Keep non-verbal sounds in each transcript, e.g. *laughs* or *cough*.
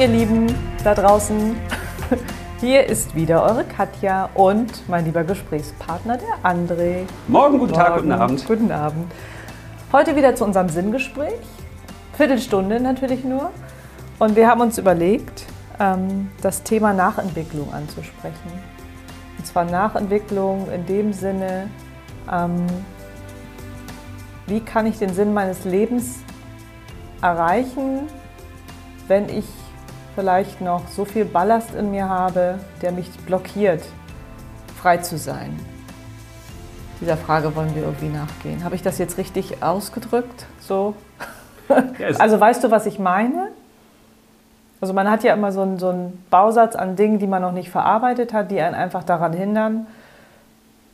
ihr Lieben da draußen. *laughs* Hier ist wieder eure Katja und mein lieber Gesprächspartner, der André. Morgen, guten Tag, Morgen, guten Abend. Guten Abend. Heute wieder zu unserem Sinngespräch. Viertelstunde natürlich nur. Und wir haben uns überlegt, ähm, das Thema Nachentwicklung anzusprechen. Und zwar Nachentwicklung in dem Sinne, ähm, wie kann ich den Sinn meines Lebens erreichen, wenn ich vielleicht noch so viel Ballast in mir habe, der mich blockiert, frei zu sein. Dieser Frage wollen wir irgendwie nachgehen. Habe ich das jetzt richtig ausgedrückt? So? Ja, es- Also weißt du, was ich meine? Also man hat ja immer so einen, so einen Bausatz an Dingen, die man noch nicht verarbeitet hat, die einen einfach daran hindern,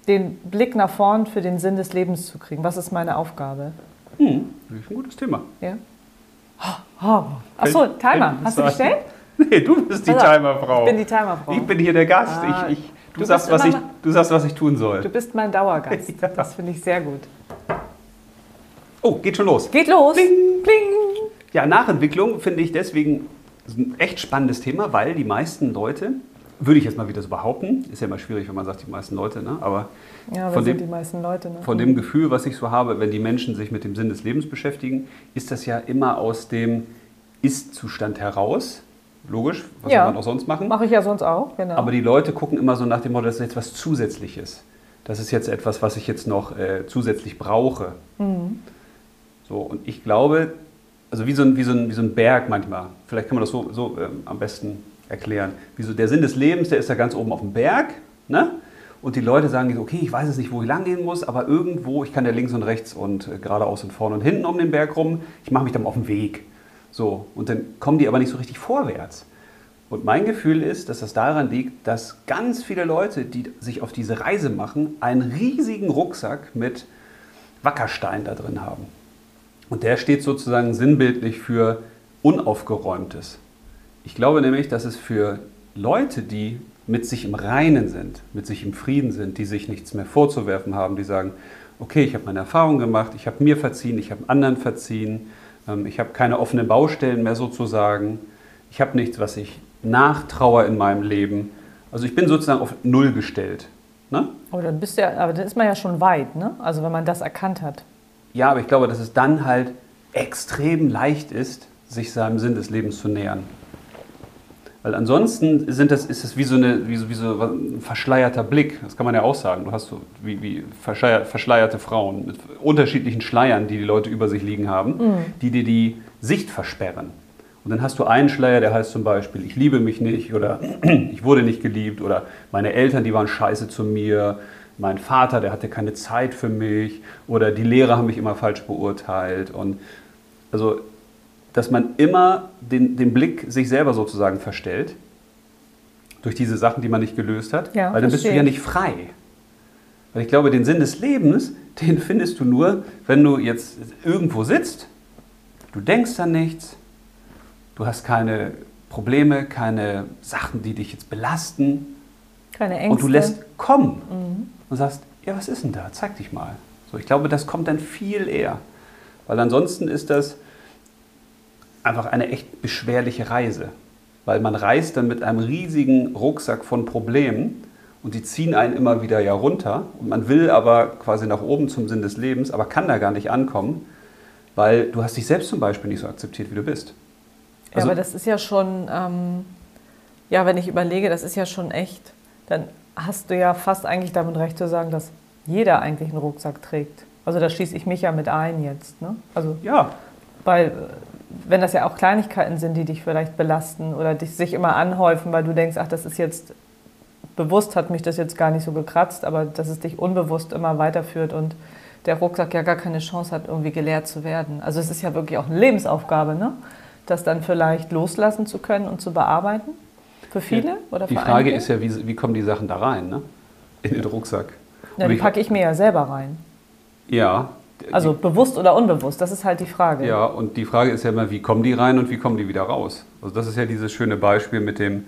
den Blick nach vorn für den Sinn des Lebens zu kriegen. Was ist meine Aufgabe? Hm, das ist ein gutes Thema. Ja? Oh. Achso, Timer. Hast du bestellt? *laughs* Nee, du bist die auf, Timerfrau. Ich bin die Timerfrau. Ich bin hier der Gast. Ah, ich, ich, du, du sagst, was ich, du sagst, was ich tun soll. Du bist mein Dauergast. *laughs* Ja. Das finde ich sehr gut. Oh, geht schon los. Geht los. Bling. Bling. Ja, Nachentwicklung finde ich deswegen ein echt spannendes Thema, weil die meisten Leute, würde ich jetzt mal wieder so behaupten, ist ja immer schwierig, wenn man sagt, die meisten Leute, ne? aber Ja, Von sind dem- die meisten Leute. Ne? von dem Gefühl, was ich so habe, wenn die Menschen sich mit dem Sinn des Lebens beschäftigen, ist das ja immer aus dem Ist-Zustand heraus. Logisch, was Ja. man auch sonst machen? Mache ich ja sonst auch, genau. Aber die Leute gucken immer so nach dem Motto, das ist jetzt was Zusätzliches. Das ist jetzt etwas, was ich jetzt noch äh, zusätzlich brauche. Mhm. So, und ich glaube, also wie so, ein, wie, so ein, wie so ein Berg manchmal, vielleicht kann man das so, so ähm, am besten erklären. Wie so, der Sinn des Lebens, der ist da ganz oben auf dem Berg. Ne? Und die Leute sagen, okay, ich weiß jetzt nicht, wo ich lang gehen muss, aber irgendwo, ich kann ja links und rechts und äh, geradeaus und vorne und hinten um den Berg rum, ich mache mich dann auf den Weg. So, und dann kommen die aber nicht so richtig vorwärts. Und mein Gefühl ist, dass das daran liegt, dass ganz viele Leute, die sich auf diese Reise machen, einen riesigen Rucksack mit Wackerstein da drin haben. Und der steht sozusagen sinnbildlich für Unaufgeräumtes. Ich glaube nämlich, dass es für Leute, die mit sich im Reinen sind, mit sich im Frieden sind, die sich nichts mehr vorzuwerfen haben, die sagen, okay, ich habe meine Erfahrung gemacht, ich habe mir verziehen, ich habe anderen verziehen, ich habe keine offenen Baustellen mehr sozusagen, ich habe nichts, was ich nachtrauer in meinem Leben. Also ich bin sozusagen auf Null gestellt. Ne? Oh, dann bist du ja, aber dann ist man ja schon weit, ne? Also wenn man das erkannt hat. Ja, aber ich glaube, dass es dann halt extrem leicht ist, sich seinem Sinn des Lebens zu nähern. Weil ansonsten sind das, ist es wie so, eine, wie, so, wie so ein verschleierter Blick. Das kann man ja auch sagen. Du hast so wie, wie verschleier- verschleierte Frauen mit unterschiedlichen Schleiern, die die Leute über sich liegen haben, die dir die Sicht versperren. Und dann hast du einen Schleier, der heißt zum Beispiel, ich liebe mich nicht oder *clears throat* ich wurde nicht geliebt oder meine Eltern, die waren scheiße zu mir, mein Vater, der hatte keine Zeit für mich oder die Lehrer haben mich immer falsch beurteilt. Und also, dass man immer den, den Blick sich selber sozusagen verstellt durch diese Sachen, die man nicht gelöst hat, Ja, weil dann bist du ja ich. nicht frei. Weil ich glaube, den Sinn des Lebens, *laughs* den findest du nur, wenn du jetzt irgendwo sitzt, du denkst an nichts, du hast keine Probleme, keine Sachen, die dich jetzt belasten Keine Ängste. und du lässt kommen Mhm. und sagst, ja, was ist denn da? Zeig dich mal. So, ich glaube, das kommt dann viel eher. Weil ansonsten ist das einfach eine echt beschwerliche Reise. Weil man reist dann mit einem riesigen Rucksack von Problemen und die ziehen einen immer wieder ja runter. Und man will aber quasi nach oben zum Sinn des Lebens, aber kann da gar nicht ankommen, weil du hast dich selbst zum Beispiel nicht so akzeptiert, wie du bist. Ja, Also- aber das ist ja schon, ähm, ja, wenn ich überlege, das ist ja schon echt, dann hast du ja fast eigentlich damit recht zu sagen, dass jeder eigentlich einen Rucksack trägt. Also da schließe ich mich ja mit ein jetzt. Ne? Also, Ja, weil, wenn das ja auch Kleinigkeiten sind, die dich vielleicht belasten oder dich sich immer anhäufen, weil du denkst, ach, das ist jetzt bewusst, hat mich das jetzt gar nicht so gekratzt, aber dass es dich unbewusst immer weiterführt und der Rucksack ja gar keine Chance hat, irgendwie geleert zu werden. Also es ist ja wirklich auch eine Lebensaufgabe, ne? das dann vielleicht loslassen zu können und zu bearbeiten. Für viele oder die für Frage einige? ist ja, wie, wie kommen die Sachen da rein, ne? In den Rucksack. Ja, die packe ich mir ja selber rein. Ja. Also bewusst oder unbewusst, das ist halt die Frage. Ja, und die Frage ist ja immer, wie kommen die rein und wie kommen die wieder raus? Also das ist ja dieses schöne Beispiel mit dem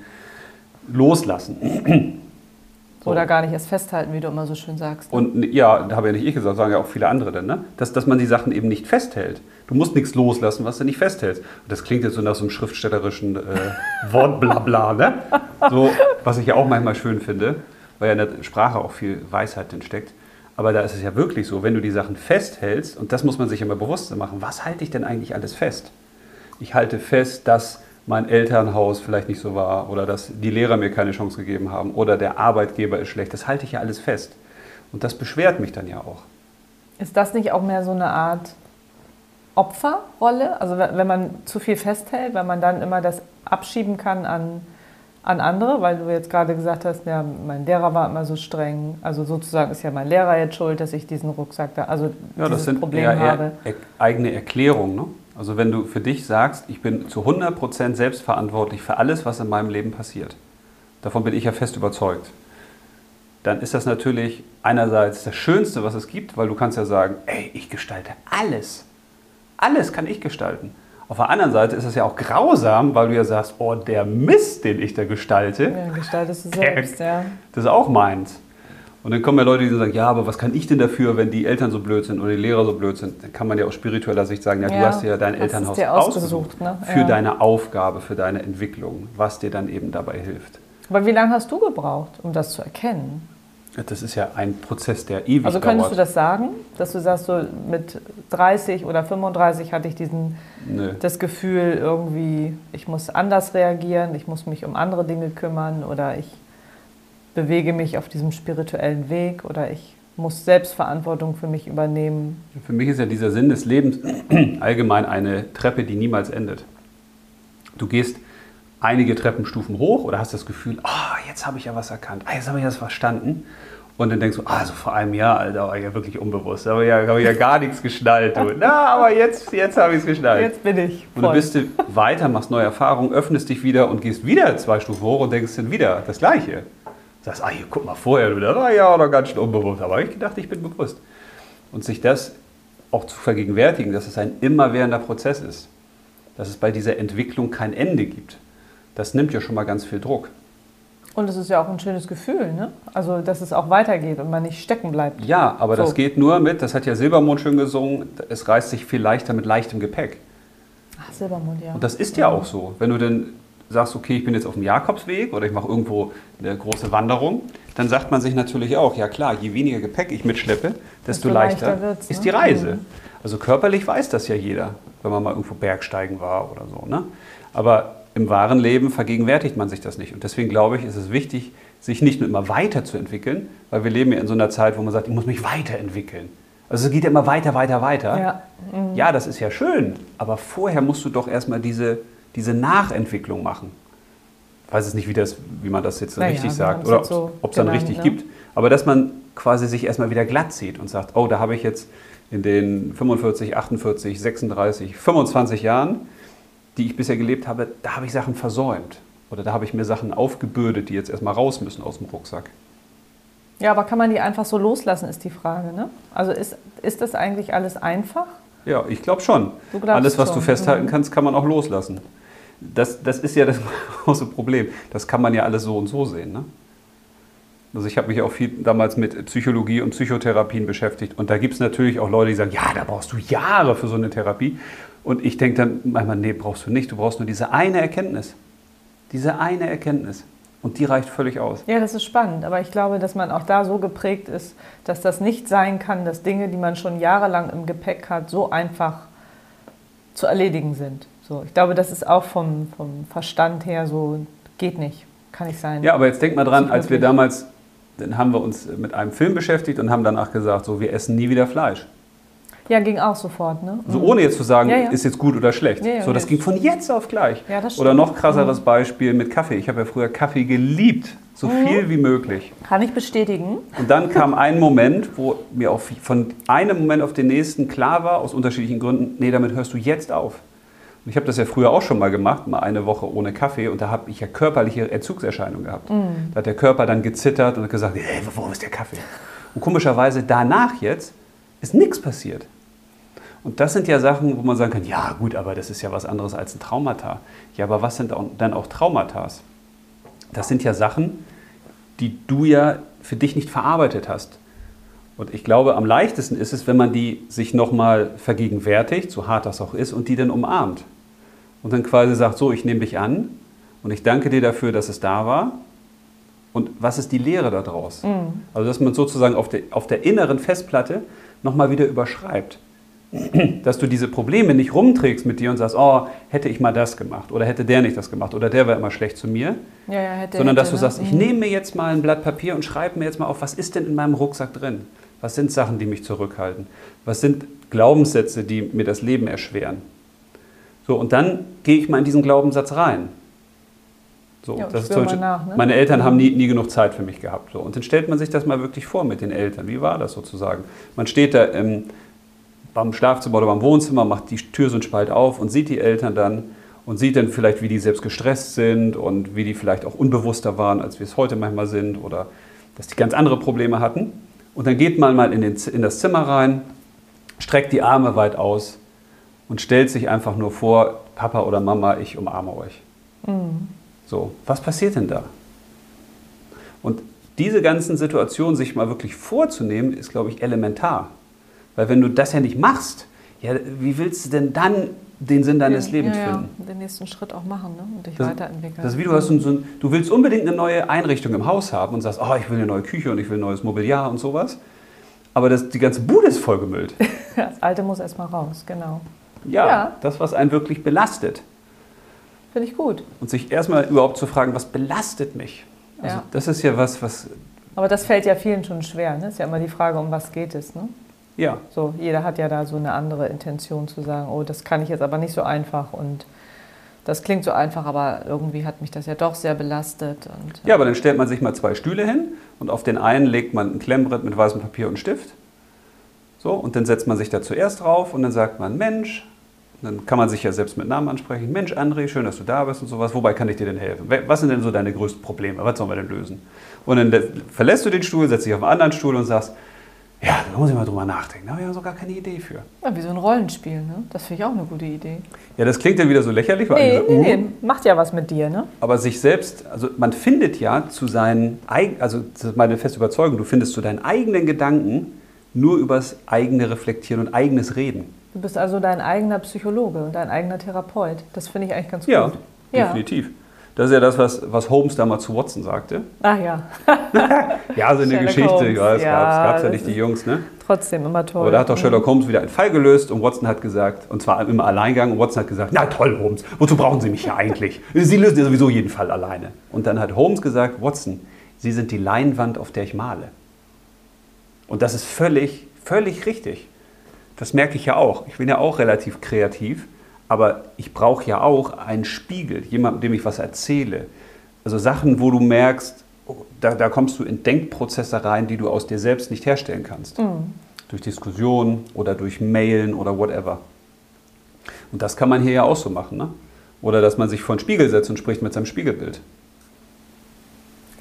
Loslassen. So. Oder gar nicht erst festhalten, wie du immer so schön sagst. ne? Und ja, da habe ja nicht ich gesagt, sagen ja auch viele andere dann, ne? dass, dass man die Sachen eben nicht festhält. Du musst nichts loslassen, was du nicht festhältst. Und das klingt jetzt so nach so einem schriftstellerischen äh, *laughs* Wortblabla, ne? So, was ich ja auch manchmal schön finde, weil ja in der Sprache auch viel Weisheit steckt. Aber da ist es ja wirklich so, wenn du die Sachen festhältst, und das muss man sich immer bewusst machen, was halte ich denn eigentlich alles fest? Ich halte fest, dass mein Elternhaus vielleicht nicht so war oder dass die Lehrer mir keine Chance gegeben haben oder der Arbeitgeber ist schlecht. Das halte ich ja alles fest. Und das beschwert mich dann ja auch. Ist das nicht auch mehr so eine Art Opferrolle? Also wenn man zu viel festhält, weil man dann immer das abschieben kann an, an andere, weil du jetzt gerade gesagt hast, ja, mein Lehrer war immer so streng. Also sozusagen ist ja mein Lehrer jetzt schuld, dass ich diesen Rucksack da, also Ja, das sind Problem eher, habe. e- eigene Erklärungen. Ne? Also wenn du für dich sagst, ich bin zu 100% selbstverantwortlich für alles, was in meinem Leben passiert. Davon bin ich ja fest überzeugt. Dann ist das natürlich einerseits das Schönste, was es gibt, weil du kannst ja sagen, ey, ich gestalte alles. Alles kann ich gestalten. Auf der anderen Seite ist es ja auch grausam, weil du ja sagst, oh, der Mist, den ich da gestalte, Ja, gestaltest du *laughs* selbst, ja. das ist auch meins. Und dann kommen ja Leute, die sagen, ja, aber was kann ich denn dafür, wenn die Eltern so blöd sind oder die Lehrer so blöd sind? Dann kann man ja aus spiritueller Sicht sagen, ja, du Ja, hast dir ja dein hast Elternhaus dir ausgesucht, ne? für Ja. deine Aufgabe, für deine Entwicklung, was dir dann eben dabei hilft. Aber wie lange hast du gebraucht, um das zu erkennen? Das ist ja ein Prozess, der ewig Also könntest du dauert. das sagen, dass du sagst, so mit 30 oder 35 hatte ich diesen, Nö. das Gefühl irgendwie, ich muss anders reagieren, ich muss mich um andere Dinge kümmern oder ich bewege mich auf diesem spirituellen Weg oder ich muss Selbstverantwortung für mich übernehmen. Für mich ist ja dieser Sinn des Lebens *clears throat* allgemein eine Treppe, die niemals endet. Du gehst einige Treppenstufen hoch oder hast das Gefühl, ah, jetzt habe ich ja was erkannt, ah, jetzt habe ich das verstanden. Und dann denkst du, ah, also vor einem Jahr, Alter, war ich ja wirklich unbewusst, da habe ich ja, habe ich ja gar nichts geschnallt. Du. Na, aber jetzt, jetzt habe ich es geschnallt. Jetzt bin ich Und dann voll. bist du weiter, machst neue Erfahrungen, öffnest dich wieder und gehst wieder zwei Stufen hoch und denkst dann wieder das Gleiche. Sagst, ah, hier, guck mal vorher, du, da war ich ja noch ganz schön unbewusst. Aber ich gedacht, ich bin bewusst. Und sich das auch zu vergegenwärtigen, dass es ein immerwährender Prozess ist. Dass es bei dieser Entwicklung kein Ende gibt. Das nimmt ja schon mal ganz viel Druck. Und es ist ja auch ein schönes Gefühl, ne? Also, dass es auch weitergeht und man nicht stecken bleibt. Ja, aber das So. geht nur mit, das hat ja Silbermond schön gesungen, es reißt sich viel leichter mit leichtem Gepäck. Ach, Silbermond, ja. Und das ist ja auch so. Wenn du dann sagst, okay, ich bin jetzt auf dem Jakobsweg oder ich mache irgendwo eine große Wanderung, dann sagt man sich natürlich auch, ja klar, je weniger Gepäck ich mitschleppe, desto Desto leichter, leichter wird's, ist ne? die Reise. Mhm. Also körperlich weiß das ja jeder, wenn man mal irgendwo Bergsteigen war oder so. Ne? Aber im wahren Leben vergegenwärtigt man sich das nicht. Und deswegen glaube ich, ist es wichtig, sich nicht nur immer weiterzuentwickeln, weil wir leben ja in so einer Zeit, wo man sagt, ich muss mich weiterentwickeln. Also es geht ja immer weiter, weiter, weiter. Ja. Mhm. Ja, das ist ja schön, aber vorher musst du doch erstmal diese, diese Nachentwicklung machen. Ich weiß es nicht, wie, das, wie man das jetzt Naja, richtig wir sagt oder so ob es dann genannt, richtig ne? gibt. Aber dass man quasi sich erstmal wieder glatt zieht und sagt, oh, da habe ich jetzt in den 45, 48, 36, 25 Jahren, die ich bisher gelebt habe, da habe ich Sachen versäumt. Oder da habe ich mir Sachen aufgebürdet, die jetzt erstmal raus müssen aus dem Rucksack. Ja, aber kann man die einfach so loslassen, ist die Frage. Ne? Also ist, ist das eigentlich alles einfach? Ja, ich glaube schon. Alles, was schon, du festhalten mhm. kannst, kann man auch loslassen. Das, das ist ja das *laughs* große Problem. Das kann man ja alles so und so sehen. Ne? Also ich habe mich auch viel damals mit Psychologie und Psychotherapien beschäftigt. Und da gibt es natürlich auch Leute, die sagen, ja, da brauchst du Jahre für so eine Therapie. Und ich denke dann manchmal, nee, brauchst du nicht. Du brauchst nur diese eine Erkenntnis. Diese eine Erkenntnis. Und die reicht völlig aus. Ja, das ist spannend. Aber ich glaube, dass man auch da so geprägt ist, dass das nicht sein kann, dass Dinge, die man schon jahrelang im Gepäck hat, so einfach zu erledigen sind. So, ich glaube, das ist auch vom, vom Verstand her so, geht nicht, kann nicht sein. Ja, aber jetzt denk mal dran, als wir damals, dann haben wir uns mit einem Film beschäftigt und haben danach gesagt, so, wir essen nie wieder Fleisch. Ja, ging auch sofort, ne? So ohne jetzt zu sagen, Ja, ja. ist jetzt gut oder schlecht. Ja, so, das ging von jetzt auf gleich. Oder noch krasseres Beispiel mit Kaffee. Ich habe ja früher Kaffee geliebt, so Mhm. viel wie möglich. Kann ich bestätigen. Und dann kam ein Moment, wo mir auch von einem Moment auf den nächsten klar war, aus unterschiedlichen Gründen, nee, damit hörst du jetzt auf. Und ich habe das ja früher auch schon mal gemacht, mal eine Woche ohne Kaffee und da habe ich ja körperliche Entzugserscheinungen gehabt. Mhm. Da hat der Körper dann gezittert und hat gesagt, hey, wo ist der Kaffee? Und komischerweise danach jetzt ist nichts passiert. Und das sind ja Sachen, wo man sagen kann, ja gut, aber das ist ja was anderes als ein Traumata. Ja, aber was sind dann auch Traumata? Das sind ja Sachen, die du ja für dich nicht verarbeitet hast. Und ich glaube, am leichtesten ist es, wenn man die sich nochmal vergegenwärtigt, so hart das auch ist, und die dann umarmt. Und dann quasi sagt, so, ich nehme dich an und ich danke dir dafür, dass es da war. Und was ist die Lehre daraus? Mhm. Also, dass man sozusagen auf der, auf der inneren Festplatte nochmal wieder überschreibt. Dass du diese Probleme nicht rumträgst mit dir und sagst, oh, hätte ich mal das gemacht oder hätte der nicht das gemacht oder der war immer schlecht zu mir. Ja, ja, hätte, sondern hätte, dass du ne? sagst, ich mhm. nehme mir jetzt mal ein Blatt Papier und schreibe mir jetzt mal auf, was ist denn in meinem Rucksack drin? Was sind Sachen, die mich zurückhalten? Was sind Glaubenssätze, die mir das Leben erschweren? So, und dann gehe ich mal in diesen Glaubenssatz rein. So, ja, das ist zum Beispiel, nach, ne? Meine Eltern mhm. haben nie, nie genug Zeit für mich gehabt. So. Und dann stellt man sich das mal wirklich vor mit den Eltern. Wie war das sozusagen? Man steht da im, beim Schlafzimmer oder beim Wohnzimmer, macht die Tür so einen Spalt auf und sieht die Eltern dann und sieht dann vielleicht, wie die selbst gestresst sind und wie die vielleicht auch unbewusster waren, als wir es heute manchmal sind oder dass die ganz andere Probleme hatten. Und dann geht man mal in, den, in das Zimmer rein, streckt die Arme weit aus und stellt sich einfach nur vor, Papa oder Mama, ich umarme euch. Mhm. So, was passiert denn da? Und diese ganzen Situationen sich mal wirklich vorzunehmen, ist, glaube ich, elementar. Weil wenn du das ja nicht machst, ja, wie willst du denn dann den Sinn deines den, Lebens ja, finden? Ja, den nächsten Schritt auch machen ne? und dich das, weiterentwickeln. Das ist wie du hast so ein, du willst unbedingt eine neue Einrichtung im Haus haben und sagst, oh, ich will eine neue Küche und ich will ein neues Mobiliar und sowas. Aber das, die ganze Bude ist vollgemüllt. *laughs* das Alte muss erstmal raus, genau. Ja, ja, das, was einen wirklich belastet. Finde ich gut. Und sich erstmal überhaupt zu fragen, was belastet mich? Also ja. das ist ja was, was. Aber das fällt ja vielen schon schwer. Ne? Ist ja immer die Frage, um was geht es. Ne? Ja. So, jeder hat ja da so eine andere Intention zu sagen, oh, das kann ich jetzt aber nicht so einfach und das klingt so einfach, aber irgendwie hat mich das ja doch sehr belastet. Und, ja, aber dann stellt man sich mal zwei Stühle hin und auf den einen legt man ein Klemmbrett mit weißem Papier und Stift. So, und dann setzt man sich da zuerst drauf und dann sagt man, Mensch, dann kann man sich ja selbst mit Namen ansprechen. Mensch, André, schön, dass du da bist und sowas. Wobei kann ich dir denn helfen? Was sind denn so deine größten Probleme? Was sollen wir denn lösen? Und dann verlässt du den Stuhl, setzt dich auf einen anderen Stuhl und sagst, ja, da muss ich mal drüber nachdenken. Da habe ich ja so gar keine Idee für. Ja, wie so ein Rollenspiel, ne? Das finde ich auch eine gute Idee. Ja, das klingt dann wieder so lächerlich. Weil nee, nee, nee, macht ja was mit dir, ne? Aber sich selbst, also man findet ja zu seinen, also das ist meine feste Überzeugung, du findest zu deinen eigenen Gedanken nur übers eigene Reflektieren und eigenes Reden. Du bist also dein eigener Psychologe und dein eigener Therapeut. Das finde ich eigentlich ganz ja, gut. Ja, definitiv. Das ist ja das, was, was Holmes damals zu Watson sagte. Ach ja. *laughs* ja, so eine Geschichte. Holmes. Ja, es ja, gab es ja nicht die Jungs, ne? Trotzdem immer toll. Aber da hat doch Sherlock Holmes wieder einen Fall gelöst und Watson hat gesagt, und zwar im Alleingang, und Watson hat gesagt, na toll, Holmes, wozu brauchen Sie mich ja eigentlich? Sie lösen ja sowieso jeden Fall alleine. Und dann hat Holmes gesagt, Watson, Sie sind die Leinwand, auf der ich male. Und das ist völlig, völlig richtig. Das merke ich ja auch. Ich bin ja auch relativ kreativ, aber ich brauche ja auch einen Spiegel, jemanden, dem ich was erzähle. Also Sachen, wo du merkst, oh, da, da, kommst du in Denkprozesse rein, die du aus dir selbst nicht herstellen kannst. Mhm. Durch Diskussionen oder durch Mailen oder whatever. Und das kann man hier ja auch so machen. Ne? Oder dass man sich vor den Spiegel setzt und spricht mit seinem Spiegelbild.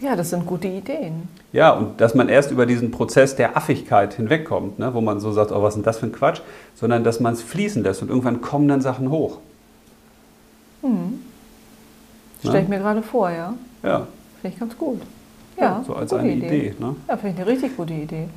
Ja, das sind gute Ideen. Ja, und dass man erst über diesen Prozess der Affigkeit hinwegkommt, ne, wo man so sagt, oh, was ist denn das für ein Quatsch, sondern dass man es fließen lässt und irgendwann kommen dann Sachen hoch. Hm. Stelle ich mir gerade vor, ja. Ja. Finde ich ganz gut. Ja, ja so als eine Idee. Idee ne? Ja, finde ich eine richtig gute Idee.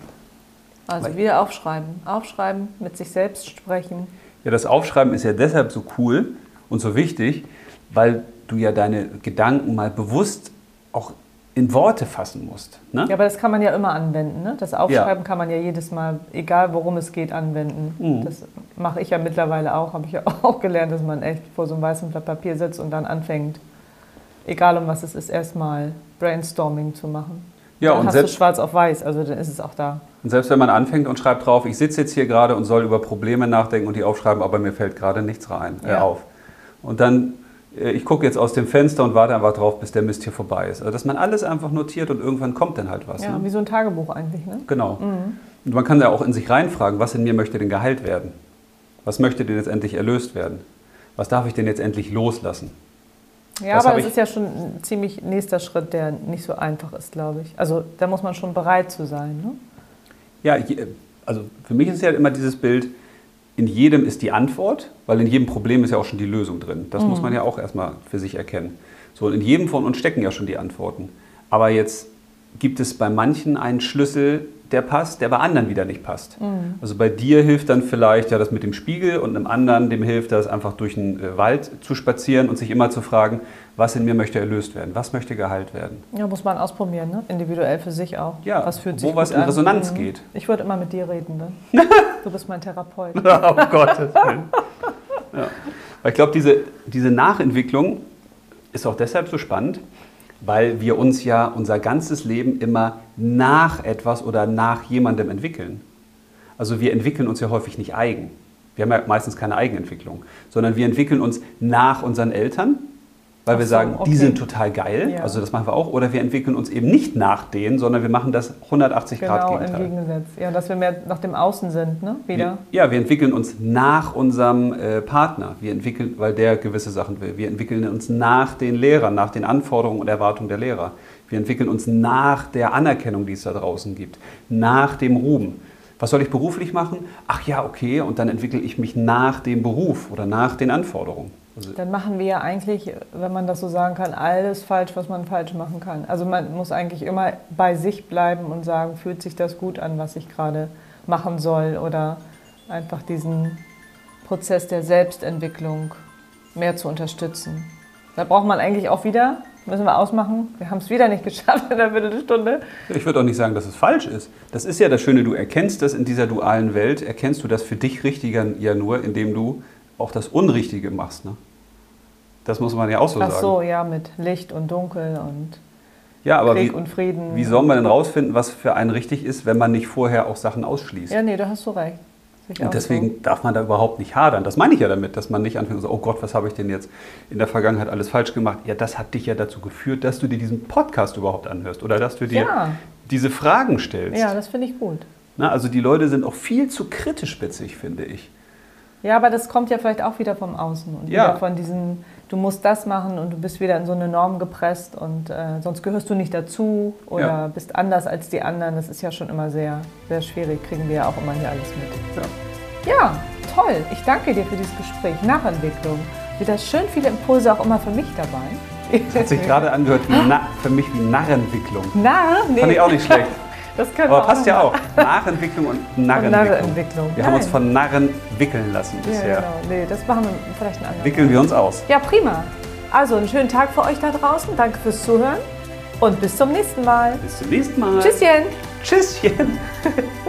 Also Weil wieder aufschreiben. Aufschreiben, mit sich selbst sprechen. Ja, das Aufschreiben ist ja deshalb so cool und so wichtig, weil du ja deine Gedanken mal bewusst auch in Worte fassen musst. Ne? Ja, aber das kann man ja immer anwenden. Ne? Das Aufschreiben ja. kann man ja jedes Mal, egal worum es geht, anwenden. Mhm. Das mache ich ja mittlerweile auch, habe ich ja *laughs* auch gelernt, dass man echt vor so einem weißen Blatt Papier sitzt und dann anfängt, egal um was es ist, erstmal Brainstorming zu machen. Ja, dann und hast selbst, du schwarz auf weiß, also dann ist es auch da. Und selbst wenn man anfängt und schreibt drauf, ich sitze jetzt hier gerade und soll über Probleme nachdenken und die aufschreiben, aber mir fällt gerade nichts rein, äh, ja. auf. Und dann ich gucke jetzt aus dem Fenster und warte einfach drauf, bis der Mist hier vorbei ist. Also, dass man alles einfach notiert und irgendwann kommt dann halt was. Ja, ne? wie so ein Tagebuch eigentlich. Ne? Genau. Mhm. Und man kann ja auch in sich reinfragen, was in mir möchte denn geheilt werden? Was möchte denn jetzt endlich erlöst werden? Was darf ich denn jetzt endlich loslassen? Ja, das aber das ist ja schon ein ziemlich nächster Schritt, der nicht so einfach ist, glaube ich. Also da muss man schon bereit zu sein. Ne? Ja, also für mich ist ja immer dieses Bild, in jedem ist die Antwort, weil in jedem Problem ist ja auch schon die Lösung drin. Das mhm. muss man ja auch erstmal für sich erkennen. So, und in jedem von uns stecken ja schon die Antworten. Aber jetzt gibt es bei manchen einen Schlüssel, der passt, der bei anderen wieder nicht passt. Mhm. Also bei dir hilft dann vielleicht ja das mit dem Spiegel und einem anderen, dem hilft das einfach durch den äh, Wald zu spazieren und sich immer zu fragen, was in mir möchte erlöst werden, was möchte geheilt werden. Ja, muss man ausprobieren, ne? individuell für sich auch. Ja, was fühlt wo sich was in an. Resonanz mhm. geht. Ich würde immer mit dir reden, ne? *laughs* du bist mein Therapeut. oh *laughs* Gottes Willen. Ja. Ich glaube, diese, diese Nachentwicklung ist auch deshalb so spannend, weil wir uns ja unser ganzes Leben immer nach etwas oder nach jemandem entwickeln. Also wir entwickeln uns ja häufig nicht eigen. Wir haben ja meistens keine Eigenentwicklung, sondern wir entwickeln uns nach unseren Eltern weil Ach wir sagen, okay. die sind total geil, ja. also das machen wir auch, oder wir entwickeln uns eben nicht nach denen, sondern wir machen das 180 genau, Grad Gegenteil. Genau, im Gegensatz. Ja, dass wir mehr nach dem Außen sind, ne? Wieder. Wir, ja, wir entwickeln uns nach unserem äh, Partner, wir entwickeln, weil der gewisse Sachen will. Wir entwickeln uns nach den Lehrern, nach den Anforderungen und Erwartungen der Lehrer. Wir entwickeln uns nach der Anerkennung, die es da draußen gibt, nach dem Ruhm. Was soll ich beruflich machen? Ach ja, okay, und dann entwickle ich mich nach dem Beruf oder nach den Anforderungen. Also dann machen wir ja eigentlich, wenn man das so sagen kann, alles falsch, was man falsch machen kann. Also man muss eigentlich immer bei sich bleiben und sagen, fühlt sich das gut an, was ich gerade machen soll oder einfach diesen Prozess der Selbstentwicklung mehr zu unterstützen. Da braucht man eigentlich auch wieder, müssen wir ausmachen, wir haben es wieder nicht *laughs* geschafft in einer Viertelstunde. Ich würde auch nicht sagen, dass es falsch ist. Das ist ja das Schöne, du erkennst das in dieser dualen Welt, erkennst du das für dich Richtiger ja nur, indem du auch das Unrichtige machst. Ne? Das muss man ja auch so Ach sagen. Ach so, ja, mit Licht und Dunkel und ja, aber Krieg wie, und Frieden. Wie soll man denn rausfinden, was für einen richtig ist, wenn man nicht vorher auch Sachen ausschließt? Ja, nee, da hast du recht. Und deswegen so. darf man da überhaupt nicht hadern. Das meine ich ja damit, dass man nicht anfängt und sagt, oh Gott, was habe ich denn jetzt in der Vergangenheit alles falsch gemacht? Ja, das hat dich ja dazu geführt, dass du dir diesen Podcast überhaupt anhörst oder dass du dir ja. diese Fragen stellst. Ja, das finde ich gut. Na, also die Leute sind auch viel zu kritisch spitzig, finde ich. Ja, aber das kommt ja vielleicht auch wieder vom Außen und ja. wieder von diesen, du musst das machen und du bist wieder in so eine Norm gepresst und äh, sonst gehörst du nicht dazu oder ja. bist anders als die anderen. Das ist ja schon immer sehr, sehr schwierig, kriegen wir ja auch immer hier alles mit. Ja. ja, toll. Ich danke dir für dieses Gespräch. Nachentwicklung. Wieder schön viele Impulse auch immer für mich dabei. Das hat sich gerade angehört wie für mich wie Narrentwicklung. Narr? Nee. Fand ich auch nicht schlecht. *laughs* Das können Aber passt ja auch. Nachentwicklung und Narrenentwicklung. Narrenentwicklung. Wir Nein. haben uns von Narren wickeln lassen bisher. Ja, genau. Nee, das machen wir vielleicht ein anderes Wickeln wir uns aus. Ja, prima. Also einen schönen Tag für euch da draußen. Danke fürs Zuhören und bis zum nächsten Mal. Bis zum nächsten Mal. Tschüsschen. Tschüsschen. *laughs*